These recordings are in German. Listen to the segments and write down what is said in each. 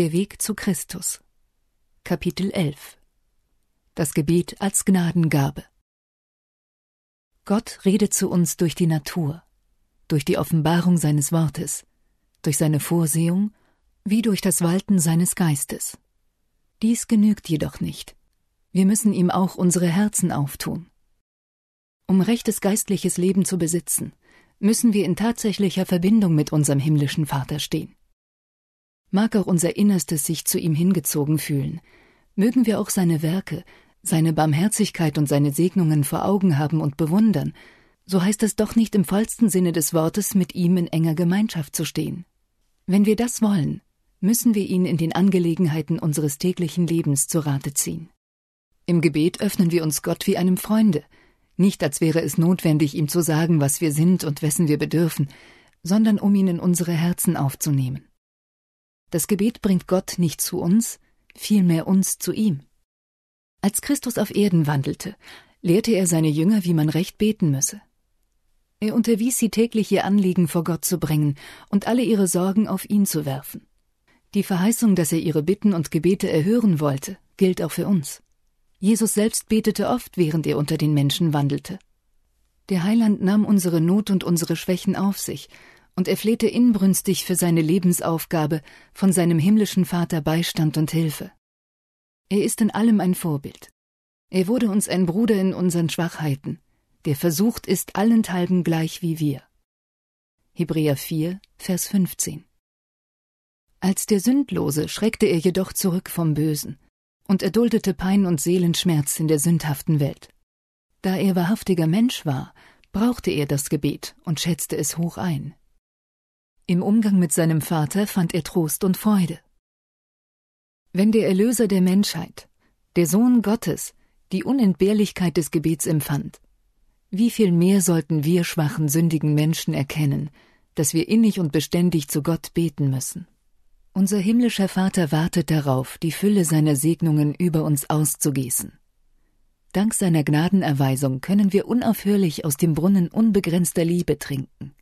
Der Weg zu Christus Kapitel 11 Das Gebet als Gnadengabe Gott redet zu uns durch die Natur, durch die Offenbarung seines Wortes, durch seine Vorsehung, wie durch das Walten seines Geistes. Dies genügt jedoch nicht. Wir müssen ihm auch unsere Herzen auftun. Um rechtes geistliches Leben zu besitzen, müssen wir in tatsächlicher Verbindung mit unserem himmlischen Vater stehen. Mag auch unser Innerstes sich zu ihm hingezogen fühlen, mögen wir auch seine Werke, seine Barmherzigkeit und seine Segnungen vor Augen haben und bewundern, so heißt es doch nicht im vollsten Sinne des Wortes, mit ihm in enger Gemeinschaft zu stehen. Wenn wir das wollen, müssen wir ihn in den Angelegenheiten unseres täglichen Lebens zu Rate ziehen. Im Gebet öffnen wir uns Gott wie einem Freunde, nicht als wäre es notwendig, ihm zu sagen, was wir sind und wessen wir bedürfen, sondern um ihn in unsere Herzen aufzunehmen. Das Gebet bringt Gott nicht zu uns, vielmehr uns zu ihm. Als Christus auf Erden wandelte, lehrte er seine Jünger, wie man recht beten müsse. Er unterwies sie täglich ihr Anliegen vor Gott zu bringen und alle ihre Sorgen auf ihn zu werfen. Die Verheißung, dass er ihre Bitten und Gebete erhören wollte, gilt auch für uns. Jesus selbst betete oft, während er unter den Menschen wandelte. Der Heiland nahm unsere Not und unsere Schwächen auf sich, und er flehte inbrünstig für seine Lebensaufgabe von seinem himmlischen Vater Beistand und Hilfe. Er ist in allem ein Vorbild. Er wurde uns ein Bruder in unseren Schwachheiten, der versucht ist allenthalben gleich wie wir. Hebräer 4, Vers 15. Als der Sündlose schreckte er jedoch zurück vom Bösen und erduldete Pein und Seelenschmerz in der sündhaften Welt. Da er wahrhaftiger Mensch war, brauchte er das Gebet und schätzte es hoch ein. Im Umgang mit seinem Vater fand er Trost und Freude. Wenn der Erlöser der Menschheit, der Sohn Gottes, die Unentbehrlichkeit des Gebets empfand, wie viel mehr sollten wir schwachen, sündigen Menschen erkennen, dass wir innig und beständig zu Gott beten müssen. Unser himmlischer Vater wartet darauf, die Fülle seiner Segnungen über uns auszugießen. Dank seiner Gnadenerweisung können wir unaufhörlich aus dem Brunnen unbegrenzter Liebe trinken.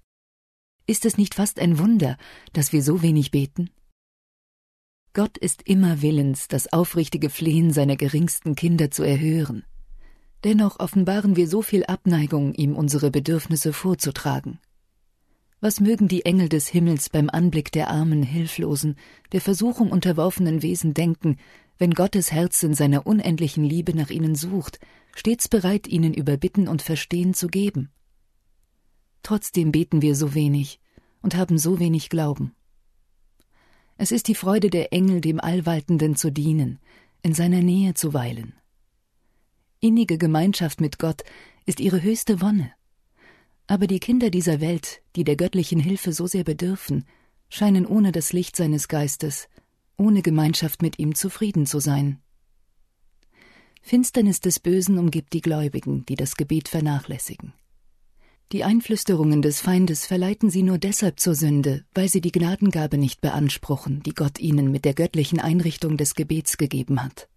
Ist es nicht fast ein Wunder, dass wir so wenig beten? Gott ist immer willens, das aufrichtige Flehen seiner geringsten Kinder zu erhören. Dennoch offenbaren wir so viel Abneigung, ihm unsere Bedürfnisse vorzutragen. Was mögen die Engel des Himmels beim Anblick der armen, hilflosen, der Versuchung unterworfenen Wesen denken, wenn Gottes Herz in seiner unendlichen Liebe nach ihnen sucht, stets bereit, ihnen über Bitten und Verstehen zu geben? Trotzdem beten wir so wenig und haben so wenig Glauben. Es ist die Freude der Engel, dem Allwaltenden zu dienen, in seiner Nähe zu weilen. Innige Gemeinschaft mit Gott ist ihre höchste Wonne. Aber die Kinder dieser Welt, die der göttlichen Hilfe so sehr bedürfen, scheinen ohne das Licht seines Geistes, ohne Gemeinschaft mit ihm zufrieden zu sein. Finsternis des Bösen umgibt die Gläubigen, die das Gebet vernachlässigen. Die Einflüsterungen des Feindes verleiten sie nur deshalb zur Sünde, weil sie die Gnadengabe nicht beanspruchen, die Gott ihnen mit der göttlichen Einrichtung des Gebets gegeben hat.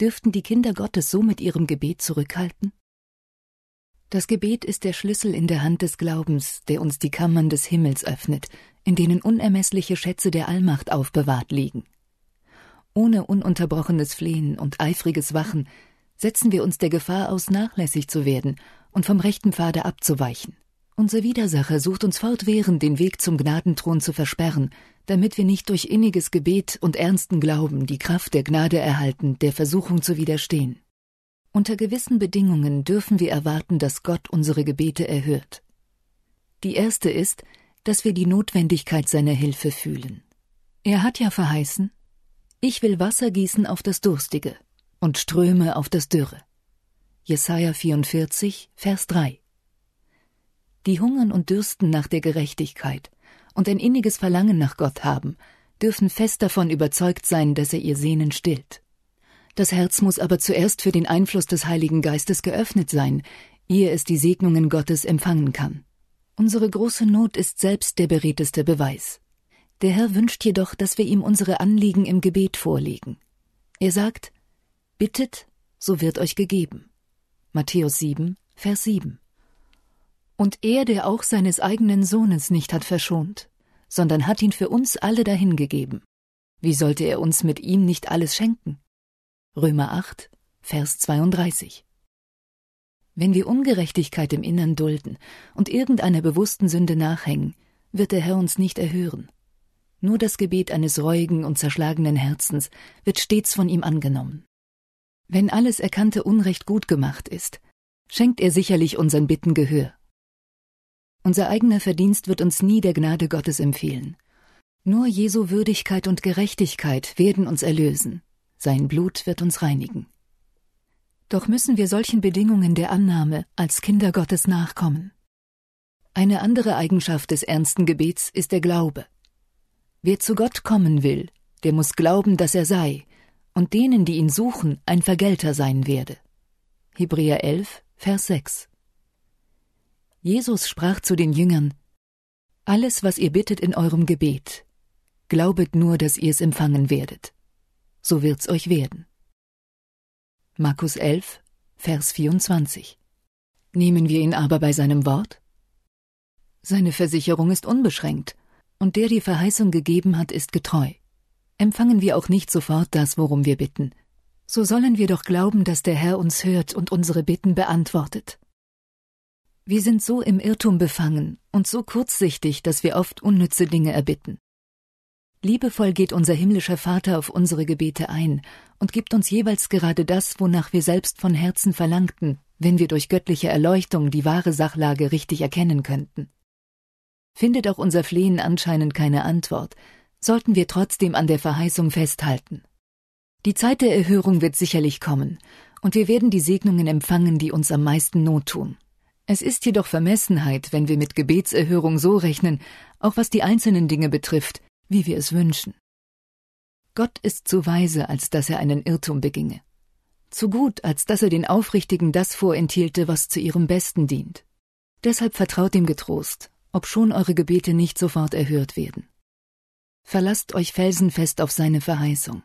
Dürften die Kinder Gottes so mit ihrem Gebet zurückhalten? Das Gebet ist der Schlüssel in der Hand des Glaubens, der uns die Kammern des Himmels öffnet, in denen unermessliche Schätze der Allmacht aufbewahrt liegen. Ohne ununterbrochenes Flehen und eifriges Wachen setzen wir uns der Gefahr aus, nachlässig zu werden und vom rechten Pfade abzuweichen. Unser Widersacher sucht uns fortwährend den Weg zum Gnadenthron zu versperren, damit wir nicht durch inniges Gebet und ernsten Glauben die Kraft der Gnade erhalten, der Versuchung zu widerstehen. Unter gewissen Bedingungen dürfen wir erwarten, dass Gott unsere Gebete erhört. Die erste ist, dass wir die Notwendigkeit seiner Hilfe fühlen. Er hat ja verheißen, ich will Wasser gießen auf das Durstige und Ströme auf das Dürre. Jesaja 44, Vers 3. Die hungern und dürsten nach der Gerechtigkeit und ein inniges Verlangen nach Gott haben, dürfen fest davon überzeugt sein, dass er ihr Sehnen stillt. Das Herz muss aber zuerst für den Einfluss des Heiligen Geistes geöffnet sein, ehe es die Segnungen Gottes empfangen kann. Unsere große Not ist selbst der beredteste Beweis. Der Herr wünscht jedoch, dass wir ihm unsere Anliegen im Gebet vorlegen. Er sagt, Bittet, so wird euch gegeben. Matthäus 7, Vers 7. Und er, der auch seines eigenen Sohnes nicht hat verschont, sondern hat ihn für uns alle dahingegeben, Wie sollte er uns mit ihm nicht alles schenken? Römer 8, Vers 32. Wenn wir Ungerechtigkeit im Innern dulden und irgendeiner bewussten Sünde nachhängen, wird der Herr uns nicht erhören. Nur das Gebet eines reuigen und zerschlagenen Herzens wird stets von ihm angenommen. Wenn alles erkannte Unrecht gut gemacht ist, schenkt er sicherlich unseren Bitten Gehör. Unser eigener Verdienst wird uns nie der Gnade Gottes empfehlen. Nur Jesu Würdigkeit und Gerechtigkeit werden uns erlösen. Sein Blut wird uns reinigen. Doch müssen wir solchen Bedingungen der Annahme als Kinder Gottes nachkommen. Eine andere Eigenschaft des ernsten Gebets ist der Glaube. Wer zu Gott kommen will, der muss glauben, dass er sei, und denen, die ihn suchen, ein Vergelter sein werde. Hebräer 11, Vers 6. Jesus sprach zu den Jüngern, Alles, was ihr bittet in eurem Gebet, glaubet nur, dass ihr es empfangen werdet. So wird's euch werden. Markus 11, Vers 24. Nehmen wir ihn aber bei seinem Wort? Seine Versicherung ist unbeschränkt, und der die Verheißung gegeben hat, ist getreu. Empfangen wir auch nicht sofort das, worum wir bitten, so sollen wir doch glauben, dass der Herr uns hört und unsere Bitten beantwortet. Wir sind so im Irrtum befangen und so kurzsichtig, dass wir oft unnütze Dinge erbitten. Liebevoll geht unser himmlischer Vater auf unsere Gebete ein und gibt uns jeweils gerade das, wonach wir selbst von Herzen verlangten, wenn wir durch göttliche Erleuchtung die wahre Sachlage richtig erkennen könnten. Findet auch unser Flehen anscheinend keine Antwort, sollten wir trotzdem an der Verheißung festhalten. Die Zeit der Erhörung wird sicherlich kommen, und wir werden die Segnungen empfangen, die uns am meisten Not tun. Es ist jedoch Vermessenheit, wenn wir mit Gebetserhörung so rechnen, auch was die einzelnen Dinge betrifft, wie wir es wünschen. Gott ist zu weise, als dass er einen Irrtum beginge. Zu gut, als dass er den Aufrichtigen das vorenthielte, was zu ihrem Besten dient. Deshalb vertraut ihm getrost, obschon eure Gebete nicht sofort erhört werden. Verlasst euch felsenfest auf seine Verheißung.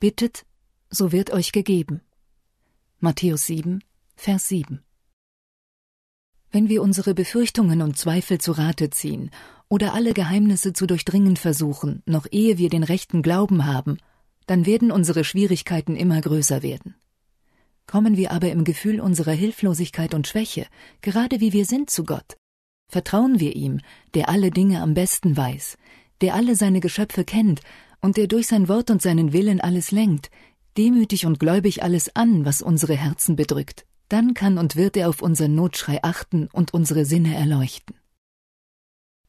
Bittet, so wird euch gegeben. Matthäus 7, Vers 7. Wenn wir unsere Befürchtungen und Zweifel zu Rate ziehen oder alle Geheimnisse zu durchdringen versuchen, noch ehe wir den rechten Glauben haben, dann werden unsere Schwierigkeiten immer größer werden. Kommen wir aber im Gefühl unserer Hilflosigkeit und Schwäche, gerade wie wir sind, zu Gott, vertrauen wir ihm, der alle Dinge am besten weiß, der alle seine Geschöpfe kennt und der durch sein Wort und seinen Willen alles lenkt, demütig und gläubig alles an, was unsere Herzen bedrückt, dann kann und wird er auf unseren Notschrei achten und unsere Sinne erleuchten.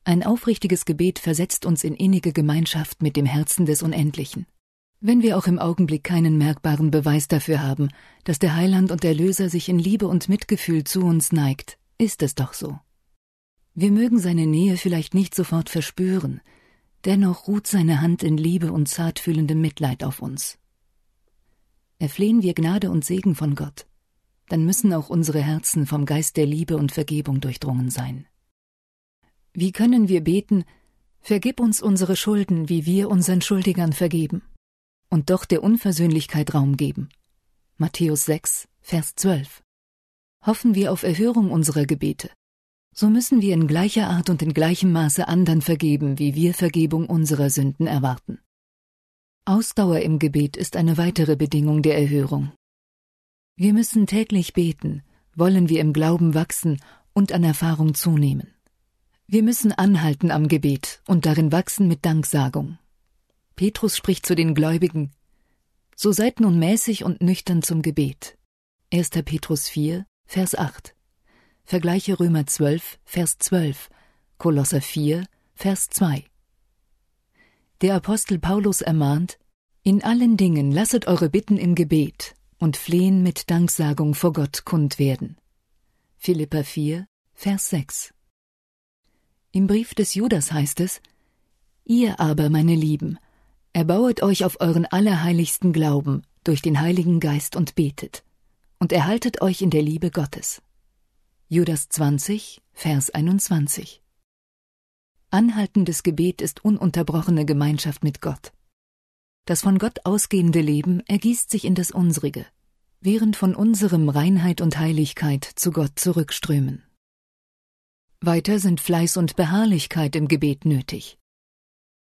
Ein aufrichtiges Gebet versetzt uns in innige Gemeinschaft mit dem Herzen des Unendlichen. Wenn wir auch im Augenblick keinen merkbaren Beweis dafür haben, dass der Heiland und Erlöser sich in Liebe und Mitgefühl zu uns neigt, ist es doch so. Wir mögen seine Nähe vielleicht nicht sofort verspüren, Dennoch ruht seine Hand in Liebe und zartfühlendem Mitleid auf uns. Erflehen wir Gnade und Segen von Gott, dann müssen auch unsere Herzen vom Geist der Liebe und Vergebung durchdrungen sein. Wie können wir beten, vergib uns unsere Schulden, wie wir unseren Schuldigern vergeben, und doch der Unversöhnlichkeit Raum geben? Matthäus 6, Vers 12. Hoffen wir auf Erhörung unserer Gebete, so müssen wir in gleicher Art und in gleichem Maße anderen vergeben, wie wir Vergebung unserer Sünden erwarten. Ausdauer im Gebet ist eine weitere Bedingung der Erhörung. Wir müssen täglich beten, wollen wir im Glauben wachsen und an Erfahrung zunehmen. Wir müssen anhalten am Gebet und darin wachsen mit Danksagung. Petrus spricht zu den Gläubigen, so seid nun mäßig und nüchtern zum Gebet. 1. Petrus 4, Vers 8. Vergleiche Römer 12, Vers 12, Kolosser 4, Vers 2. Der Apostel Paulus ermahnt, in allen Dingen lasset eure Bitten im Gebet und Flehen mit Danksagung vor Gott kund werden. Philippa 4, Vers 6. Im Brief des Judas heißt es, Ihr aber, meine Lieben, erbauet euch auf euren allerheiligsten Glauben durch den Heiligen Geist und betet, und erhaltet euch in der Liebe Gottes. Judas 20, Vers 21. Anhaltendes Gebet ist ununterbrochene Gemeinschaft mit Gott. Das von Gott ausgehende Leben ergießt sich in das unsrige, während von unserem Reinheit und Heiligkeit zu Gott zurückströmen. Weiter sind Fleiß und Beharrlichkeit im Gebet nötig.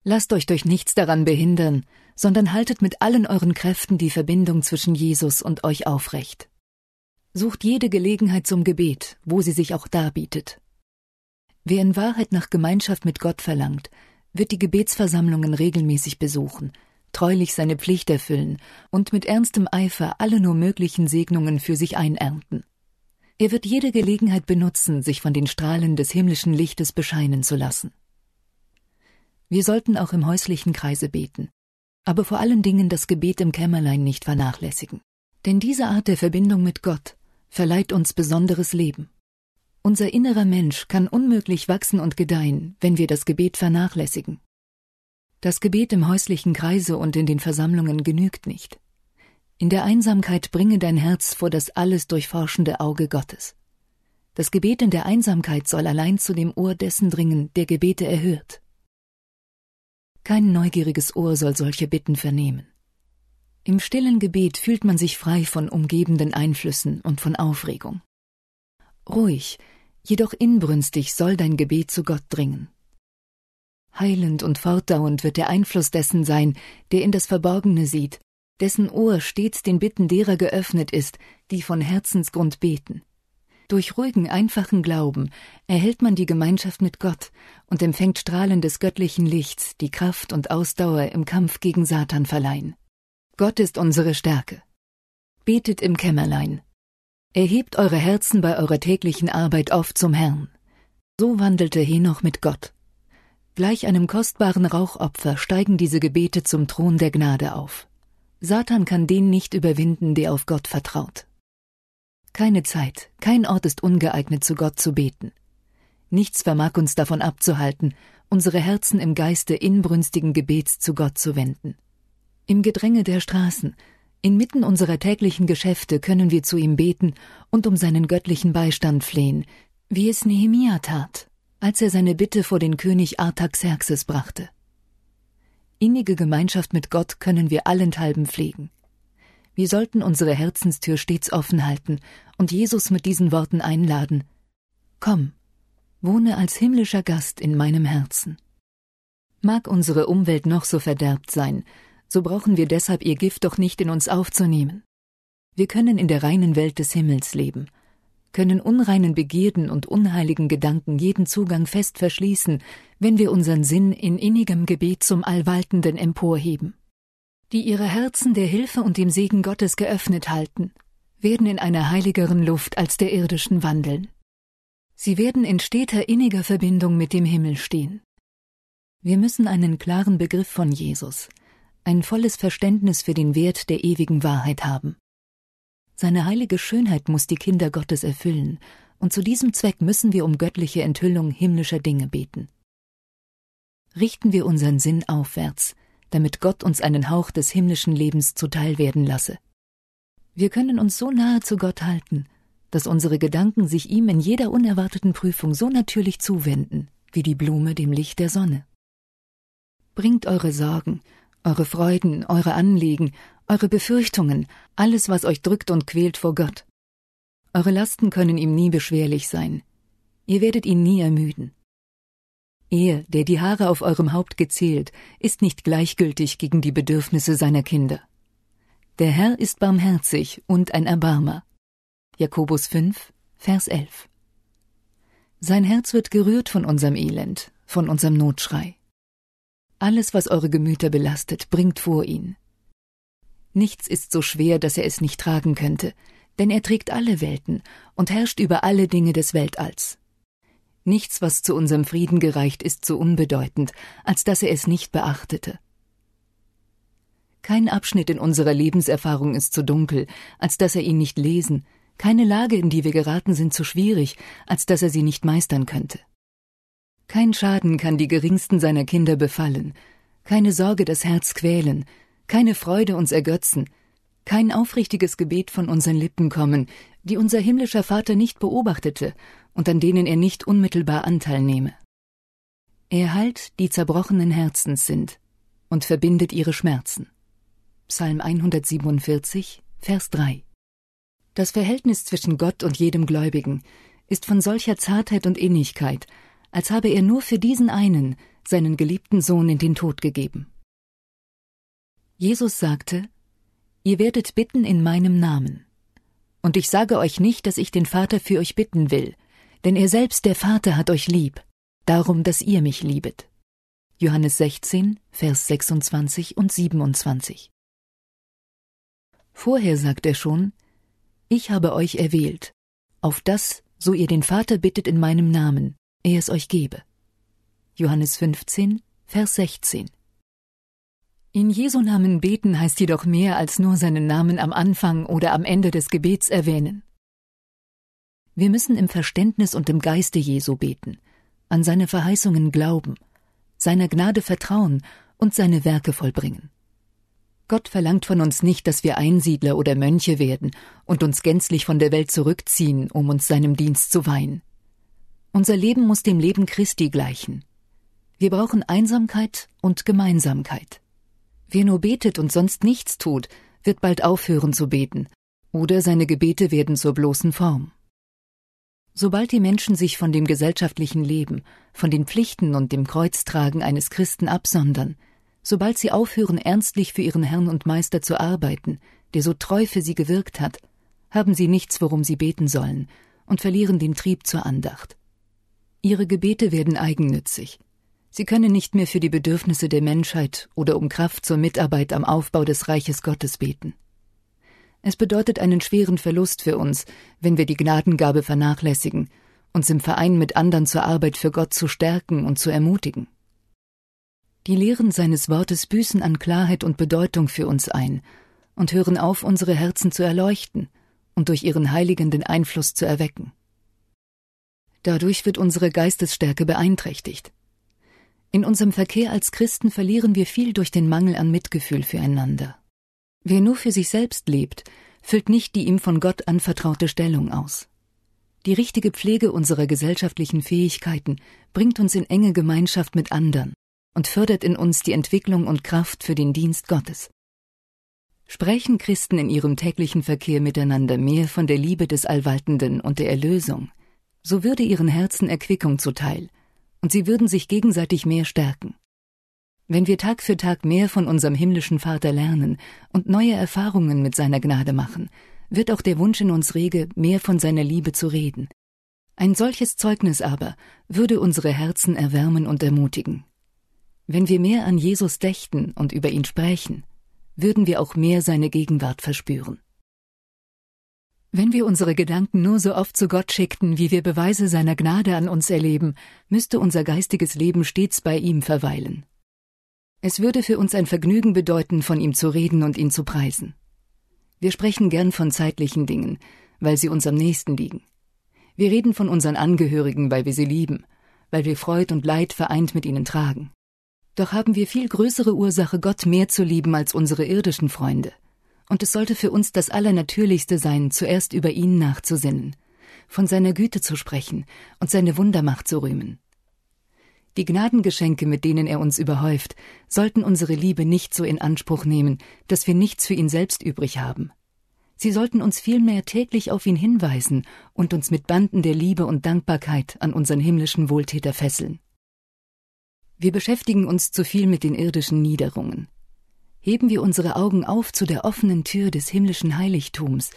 Lasst euch durch nichts daran behindern, sondern haltet mit allen euren Kräften die Verbindung zwischen Jesus und euch aufrecht. Sucht jede Gelegenheit zum Gebet, wo sie sich auch darbietet. Wer in Wahrheit nach Gemeinschaft mit Gott verlangt, wird die Gebetsversammlungen regelmäßig besuchen, treulich seine Pflicht erfüllen und mit ernstem Eifer alle nur möglichen Segnungen für sich einernten. Er wird jede Gelegenheit benutzen, sich von den Strahlen des himmlischen Lichtes bescheinen zu lassen. Wir sollten auch im häuslichen Kreise beten, aber vor allen Dingen das Gebet im Kämmerlein nicht vernachlässigen. Denn diese Art der Verbindung mit Gott verleiht uns besonderes Leben. Unser innerer Mensch kann unmöglich wachsen und gedeihen, wenn wir das Gebet vernachlässigen. Das Gebet im häuslichen Kreise und in den Versammlungen genügt nicht. In der Einsamkeit bringe dein Herz vor das alles durchforschende Auge Gottes. Das Gebet in der Einsamkeit soll allein zu dem Ohr dessen dringen, der Gebete erhört. Kein neugieriges Ohr soll solche Bitten vernehmen. Im stillen Gebet fühlt man sich frei von umgebenden Einflüssen und von Aufregung. Ruhig, jedoch inbrünstig soll dein Gebet zu Gott dringen. Heilend und fortdauernd wird der Einfluss dessen sein, der in das Verborgene sieht, dessen Ohr stets den Bitten derer geöffnet ist, die von Herzensgrund beten. Durch ruhigen, einfachen Glauben erhält man die Gemeinschaft mit Gott und empfängt Strahlen des göttlichen Lichts, die Kraft und Ausdauer im Kampf gegen Satan verleihen. Gott ist unsere Stärke. Betet im Kämmerlein, Erhebt eure Herzen bei eurer täglichen Arbeit oft zum Herrn. So wandelte Henoch mit Gott. Gleich einem kostbaren Rauchopfer steigen diese Gebete zum Thron der Gnade auf. Satan kann den nicht überwinden, der auf Gott vertraut. Keine Zeit, kein Ort ist ungeeignet, zu Gott zu beten. Nichts vermag uns davon abzuhalten, unsere Herzen im Geiste inbrünstigen Gebets zu Gott zu wenden. Im Gedränge der Straßen, Inmitten unserer täglichen Geschäfte können wir zu ihm beten und um seinen göttlichen Beistand flehen, wie es Nehemia tat, als er seine Bitte vor den König Artaxerxes brachte. Innige Gemeinschaft mit Gott können wir allenthalben pflegen. Wir sollten unsere Herzenstür stets offen halten und Jesus mit diesen Worten einladen Komm, wohne als himmlischer Gast in meinem Herzen. Mag unsere Umwelt noch so verderbt sein, so brauchen wir deshalb ihr Gift doch nicht in uns aufzunehmen. Wir können in der reinen Welt des Himmels leben, können unreinen Begierden und unheiligen Gedanken jeden Zugang fest verschließen, wenn wir unseren Sinn in innigem Gebet zum Allwaltenden emporheben. Die ihre Herzen der Hilfe und dem Segen Gottes geöffnet halten, werden in einer heiligeren Luft als der irdischen wandeln. Sie werden in steter inniger Verbindung mit dem Himmel stehen. Wir müssen einen klaren Begriff von Jesus, ein volles Verständnis für den Wert der ewigen Wahrheit haben. Seine heilige Schönheit muss die Kinder Gottes erfüllen, und zu diesem Zweck müssen wir um göttliche Enthüllung himmlischer Dinge beten. Richten wir unseren Sinn aufwärts, damit Gott uns einen Hauch des himmlischen Lebens zuteil werden lasse. Wir können uns so nahe zu Gott halten, dass unsere Gedanken sich ihm in jeder unerwarteten Prüfung so natürlich zuwenden, wie die Blume dem Licht der Sonne. Bringt eure Sorgen, eure Freuden, eure Anliegen, eure Befürchtungen, alles, was euch drückt und quält vor Gott. Eure Lasten können ihm nie beschwerlich sein. Ihr werdet ihn nie ermüden. Er, der die Haare auf eurem Haupt gezählt, ist nicht gleichgültig gegen die Bedürfnisse seiner Kinder. Der Herr ist barmherzig und ein Erbarmer. Jakobus 5, Vers 11. Sein Herz wird gerührt von unserem Elend, von unserem Notschrei. Alles, was eure Gemüter belastet, bringt vor ihn. Nichts ist so schwer, dass er es nicht tragen könnte, denn er trägt alle Welten und herrscht über alle Dinge des Weltalls. Nichts, was zu unserem Frieden gereicht, ist so unbedeutend, als dass er es nicht beachtete. Kein Abschnitt in unserer Lebenserfahrung ist so dunkel, als dass er ihn nicht lesen, keine Lage, in die wir geraten, sind so schwierig, als dass er sie nicht meistern könnte. Kein Schaden kann die geringsten seiner Kinder befallen, keine Sorge das Herz quälen, keine Freude uns ergötzen, kein aufrichtiges Gebet von unseren Lippen kommen, die unser himmlischer Vater nicht beobachtete und an denen er nicht unmittelbar Anteil nehme. Er heilt, die zerbrochenen Herzens sind und verbindet ihre Schmerzen. Psalm 147, Vers 3. Das Verhältnis zwischen Gott und jedem Gläubigen ist von solcher Zartheit und Innigkeit, als habe er nur für diesen einen, seinen geliebten Sohn in den Tod gegeben. Jesus sagte, Ihr werdet bitten in meinem Namen. Und ich sage euch nicht, dass ich den Vater für euch bitten will, denn er selbst der Vater hat euch lieb, darum, dass ihr mich liebet. Johannes 16, Vers 26 und 27. Vorher sagt er schon, Ich habe euch erwählt, auf das, so ihr den Vater bittet in meinem Namen, er es euch gebe. Johannes 15, Vers 16. In Jesu Namen beten heißt jedoch mehr als nur seinen Namen am Anfang oder am Ende des Gebets erwähnen. Wir müssen im Verständnis und im Geiste Jesu beten, an seine Verheißungen glauben, seiner Gnade vertrauen und seine Werke vollbringen. Gott verlangt von uns nicht, dass wir Einsiedler oder Mönche werden und uns gänzlich von der Welt zurückziehen, um uns seinem Dienst zu weihen. Unser Leben muss dem Leben Christi gleichen. Wir brauchen Einsamkeit und Gemeinsamkeit. Wer nur betet und sonst nichts tut, wird bald aufhören zu beten, oder seine Gebete werden zur bloßen Form. Sobald die Menschen sich von dem gesellschaftlichen Leben, von den Pflichten und dem Kreuztragen eines Christen absondern, sobald sie aufhören, ernstlich für ihren Herrn und Meister zu arbeiten, der so treu für sie gewirkt hat, haben sie nichts, worum sie beten sollen, und verlieren den Trieb zur Andacht. Ihre Gebete werden eigennützig. Sie können nicht mehr für die Bedürfnisse der Menschheit oder um Kraft zur Mitarbeit am Aufbau des Reiches Gottes beten. Es bedeutet einen schweren Verlust für uns, wenn wir die Gnadengabe vernachlässigen, uns im Verein mit anderen zur Arbeit für Gott zu stärken und zu ermutigen. Die Lehren seines Wortes büßen an Klarheit und Bedeutung für uns ein und hören auf, unsere Herzen zu erleuchten und durch ihren heiligenden Einfluss zu erwecken. Dadurch wird unsere Geistesstärke beeinträchtigt. In unserem Verkehr als Christen verlieren wir viel durch den Mangel an Mitgefühl füreinander. Wer nur für sich selbst lebt, füllt nicht die ihm von Gott anvertraute Stellung aus. Die richtige Pflege unserer gesellschaftlichen Fähigkeiten bringt uns in enge Gemeinschaft mit anderen und fördert in uns die Entwicklung und Kraft für den Dienst Gottes. Sprechen Christen in ihrem täglichen Verkehr miteinander mehr von der Liebe des Allwaltenden und der Erlösung, so würde ihren Herzen Erquickung zuteil, und sie würden sich gegenseitig mehr stärken. Wenn wir Tag für Tag mehr von unserem himmlischen Vater lernen und neue Erfahrungen mit seiner Gnade machen, wird auch der Wunsch in uns rege, mehr von seiner Liebe zu reden. Ein solches Zeugnis aber würde unsere Herzen erwärmen und ermutigen. Wenn wir mehr an Jesus dächten und über ihn sprechen, würden wir auch mehr seine Gegenwart verspüren. Wenn wir unsere Gedanken nur so oft zu Gott schickten, wie wir Beweise seiner Gnade an uns erleben, müsste unser geistiges Leben stets bei ihm verweilen. Es würde für uns ein Vergnügen bedeuten, von ihm zu reden und ihn zu preisen. Wir sprechen gern von zeitlichen Dingen, weil sie uns am nächsten liegen. Wir reden von unseren Angehörigen, weil wir sie lieben, weil wir Freud und Leid vereint mit ihnen tragen. Doch haben wir viel größere Ursache, Gott mehr zu lieben als unsere irdischen Freunde. Und es sollte für uns das Allernatürlichste sein, zuerst über ihn nachzusinnen, von seiner Güte zu sprechen und seine Wundermacht zu rühmen. Die Gnadengeschenke, mit denen er uns überhäuft, sollten unsere Liebe nicht so in Anspruch nehmen, dass wir nichts für ihn selbst übrig haben. Sie sollten uns vielmehr täglich auf ihn hinweisen und uns mit Banden der Liebe und Dankbarkeit an unseren himmlischen Wohltäter fesseln. Wir beschäftigen uns zu viel mit den irdischen Niederungen. Heben wir unsere Augen auf zu der offenen Tür des himmlischen Heiligtums,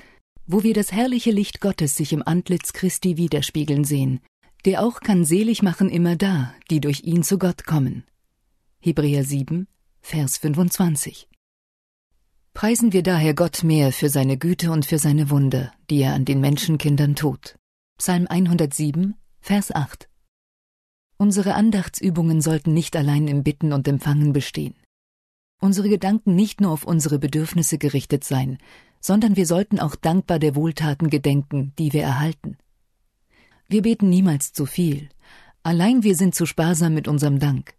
wo wir das herrliche Licht Gottes sich im Antlitz Christi widerspiegeln sehen, der auch kann selig machen immer da, die durch ihn zu Gott kommen. Hebräer 7, Vers 25. Preisen wir daher Gott mehr für seine Güte und für seine Wunder, die er an den Menschenkindern tut. Psalm 107, Vers 8. Unsere Andachtsübungen sollten nicht allein im Bitten und Empfangen bestehen. Unsere Gedanken nicht nur auf unsere Bedürfnisse gerichtet sein, sondern wir sollten auch dankbar der Wohltaten gedenken, die wir erhalten. Wir beten niemals zu viel, allein wir sind zu sparsam mit unserem Dank.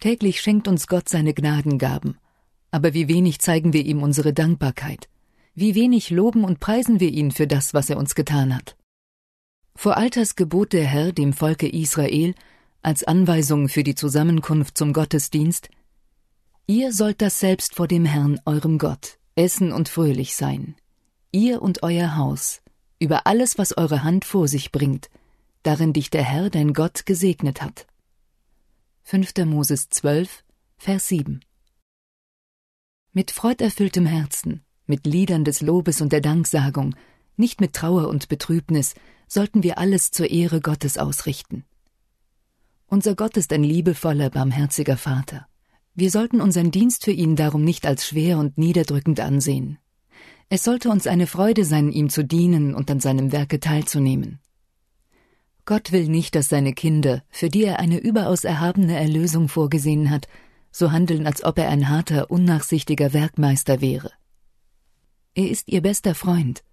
Täglich schenkt uns Gott seine Gnadengaben, aber wie wenig zeigen wir ihm unsere Dankbarkeit, wie wenig loben und preisen wir ihn für das, was er uns getan hat. Vor Alters gebot der Herr dem Volke Israel als Anweisung für die Zusammenkunft zum Gottesdienst Ihr sollt das selbst vor dem Herrn, eurem Gott, essen und fröhlich sein, ihr und euer Haus, über alles, was eure Hand vor sich bringt, darin dich der Herr, dein Gott, gesegnet hat. 5. Moses 12, Vers 7. Mit freuderfülltem Herzen, mit Liedern des Lobes und der Danksagung, nicht mit Trauer und Betrübnis, sollten wir alles zur Ehre Gottes ausrichten. Unser Gott ist ein liebevoller, barmherziger Vater. Wir sollten unseren Dienst für ihn darum nicht als schwer und niederdrückend ansehen. Es sollte uns eine Freude sein, ihm zu dienen und an seinem Werke teilzunehmen. Gott will nicht, dass seine Kinder, für die er eine überaus erhabene Erlösung vorgesehen hat, so handeln, als ob er ein harter, unnachsichtiger Werkmeister wäre. Er ist ihr bester Freund,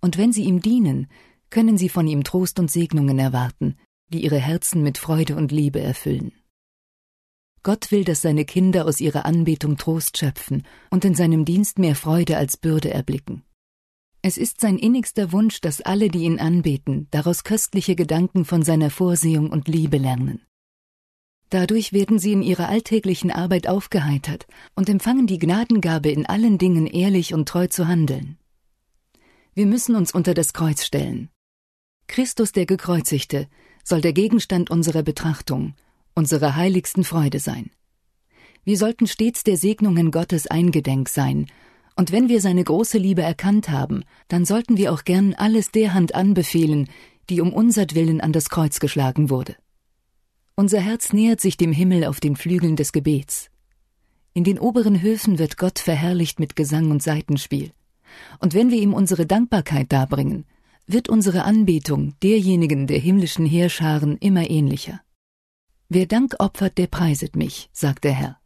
und wenn sie ihm dienen, können sie von ihm Trost und Segnungen erwarten, die ihre Herzen mit Freude und Liebe erfüllen. Gott will, dass seine Kinder aus ihrer Anbetung Trost schöpfen und in seinem Dienst mehr Freude als Bürde erblicken. Es ist sein innigster Wunsch, dass alle, die ihn anbeten, daraus köstliche Gedanken von seiner Vorsehung und Liebe lernen. Dadurch werden sie in ihrer alltäglichen Arbeit aufgeheitert und empfangen die Gnadengabe, in allen Dingen ehrlich und treu zu handeln. Wir müssen uns unter das Kreuz stellen. Christus der Gekreuzigte soll der Gegenstand unserer Betrachtung, unserer heiligsten Freude sein. Wir sollten stets der Segnungen Gottes eingedenk sein, und wenn wir seine große Liebe erkannt haben, dann sollten wir auch gern alles der Hand anbefehlen, die um unsertwillen an das Kreuz geschlagen wurde. Unser Herz nähert sich dem Himmel auf den Flügeln des Gebets. In den oberen Höfen wird Gott verherrlicht mit Gesang und Saitenspiel. Und wenn wir ihm unsere Dankbarkeit darbringen, wird unsere Anbetung derjenigen der himmlischen Heerscharen immer ähnlicher. Wer Dank opfert, der preiset mich, sagt der Herr.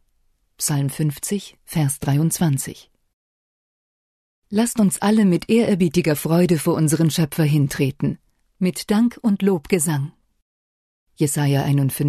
Psalm 50, Vers 23. Lasst uns alle mit ehrerbietiger Freude vor unseren Schöpfer hintreten, mit Dank und Lobgesang. Jesaja 51,